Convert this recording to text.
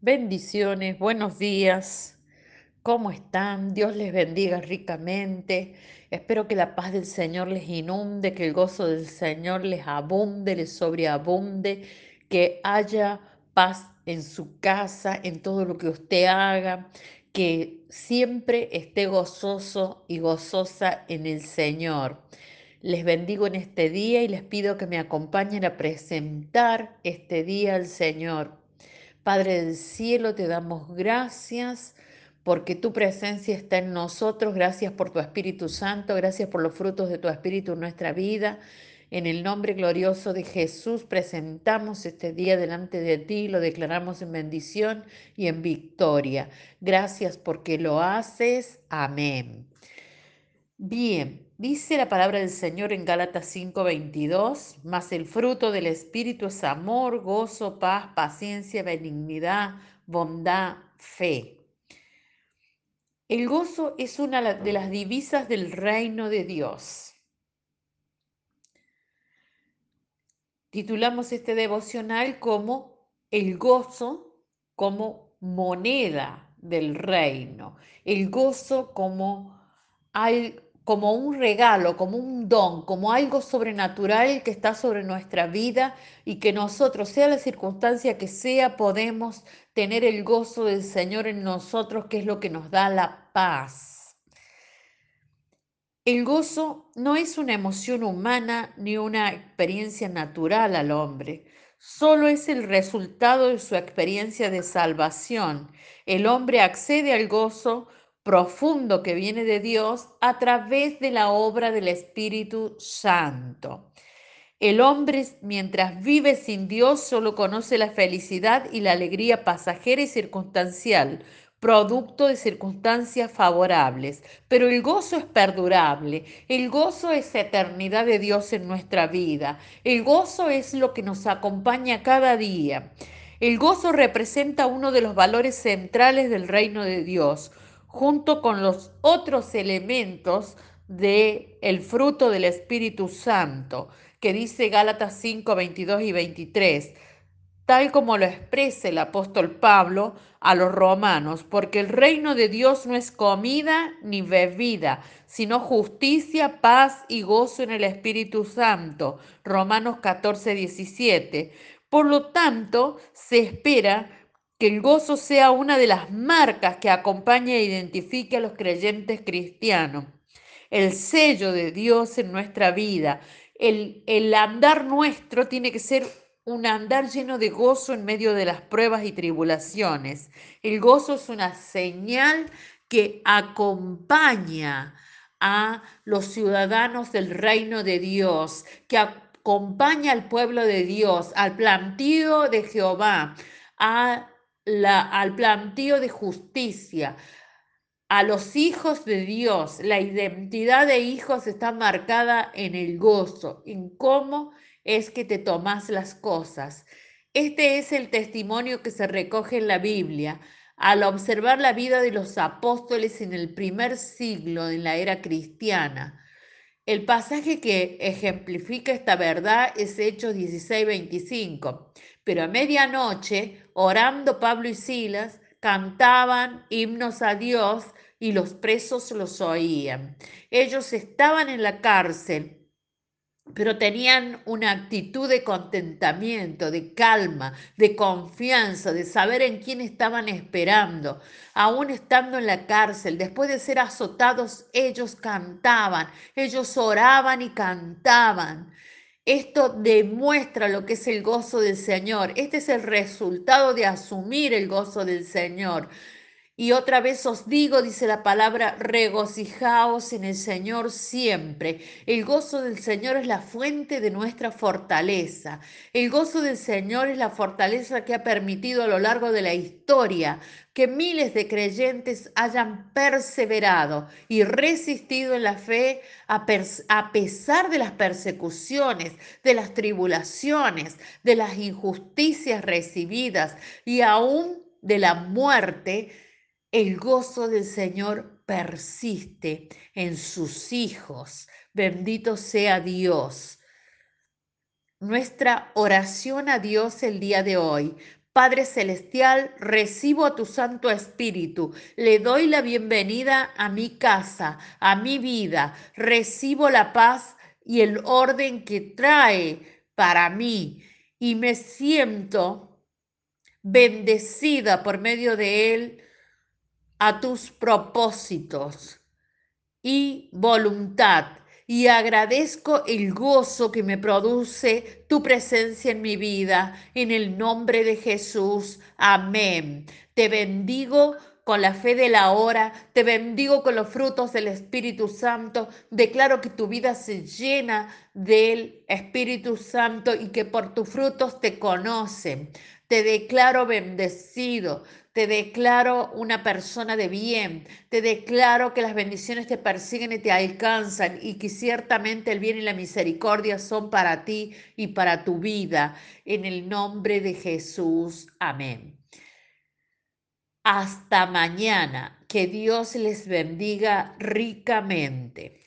Bendiciones, buenos días. ¿Cómo están? Dios les bendiga ricamente. Espero que la paz del Señor les inunde, que el gozo del Señor les abunde, les sobreabunde, que haya paz en su casa, en todo lo que usted haga, que siempre esté gozoso y gozosa en el Señor. Les bendigo en este día y les pido que me acompañen a presentar este día al Señor. Padre del cielo, te damos gracias porque tu presencia está en nosotros. Gracias por tu Espíritu Santo, gracias por los frutos de tu Espíritu en nuestra vida. En el nombre glorioso de Jesús presentamos este día delante de ti, lo declaramos en bendición y en victoria. Gracias porque lo haces. Amén. Bien, dice la palabra del Señor en Gálatas 5:22, mas el fruto del Espíritu es amor, gozo, paz, paciencia, benignidad, bondad, fe. El gozo es una de las divisas del reino de Dios. Titulamos este devocional como el gozo como moneda del reino, el gozo como algo como un regalo, como un don, como algo sobrenatural que está sobre nuestra vida y que nosotros, sea la circunstancia que sea, podemos tener el gozo del Señor en nosotros, que es lo que nos da la paz. El gozo no es una emoción humana ni una experiencia natural al hombre, solo es el resultado de su experiencia de salvación. El hombre accede al gozo profundo que viene de Dios a través de la obra del Espíritu Santo. El hombre, mientras vive sin Dios, solo conoce la felicidad y la alegría pasajera y circunstancial, producto de circunstancias favorables. Pero el gozo es perdurable, el gozo es eternidad de Dios en nuestra vida, el gozo es lo que nos acompaña cada día. El gozo representa uno de los valores centrales del reino de Dios, junto con los otros elementos del el fruto del Espíritu Santo, que dice Gálatas 5, 22 y 23, tal como lo expresa el apóstol Pablo a los romanos, porque el reino de Dios no es comida ni bebida, sino justicia, paz y gozo en el Espíritu Santo. Romanos 14, 17. Por lo tanto, se espera que el gozo sea una de las marcas que acompaña e identifique a los creyentes cristianos. El sello de Dios en nuestra vida, el, el andar nuestro tiene que ser un andar lleno de gozo en medio de las pruebas y tribulaciones. El gozo es una señal que acompaña a los ciudadanos del reino de Dios, que acompaña al pueblo de Dios, al plantío de Jehová, a al plantío de justicia, a los hijos de Dios. La identidad de hijos está marcada en el gozo, en cómo es que te tomas las cosas. Este es el testimonio que se recoge en la Biblia. Al observar la vida de los apóstoles en el primer siglo en la era cristiana, el pasaje que ejemplifica esta verdad es Hechos 16, 25. Pero a medianoche, orando Pablo y Silas, cantaban himnos a Dios y los presos los oían. Ellos estaban en la cárcel pero tenían una actitud de contentamiento, de calma, de confianza, de saber en quién estaban esperando. Aún estando en la cárcel, después de ser azotados, ellos cantaban, ellos oraban y cantaban. Esto demuestra lo que es el gozo del Señor. Este es el resultado de asumir el gozo del Señor. Y otra vez os digo, dice la palabra, regocijaos en el Señor siempre. El gozo del Señor es la fuente de nuestra fortaleza. El gozo del Señor es la fortaleza que ha permitido a lo largo de la historia que miles de creyentes hayan perseverado y resistido en la fe a, pesar de las persecuciones, de las tribulaciones, de las injusticias recibidas y aún de la muerte el gozo del Señor persiste en sus hijos. Bendito sea Dios. Nuestra oración a Dios el día de hoy. Padre Celestial, recibo a tu Santo Espíritu, le doy la bienvenida a mi casa, a mi vida, recibo la paz y el orden que trae para mí y me siento bendecida por medio de él a tus propósitos y voluntad y agradezco el gozo que me produce tu presencia en mi vida. En el nombre de Jesús. Amén. Te bendigo con la fe de la hora, te bendigo con los frutos del Espíritu Santo, declaro que tu vida se llena del Espíritu Santo y que por tus frutos te conocen. Te declaro bendecido, te declaro una persona de bien, te declaro que las bendiciones te persiguen y te alcanzan y que ciertamente el bien y la misericordia son para ti y para tu vida. En el nombre de Jesús. Amén. Hasta mañana. Que Dios les bendiga ricamente.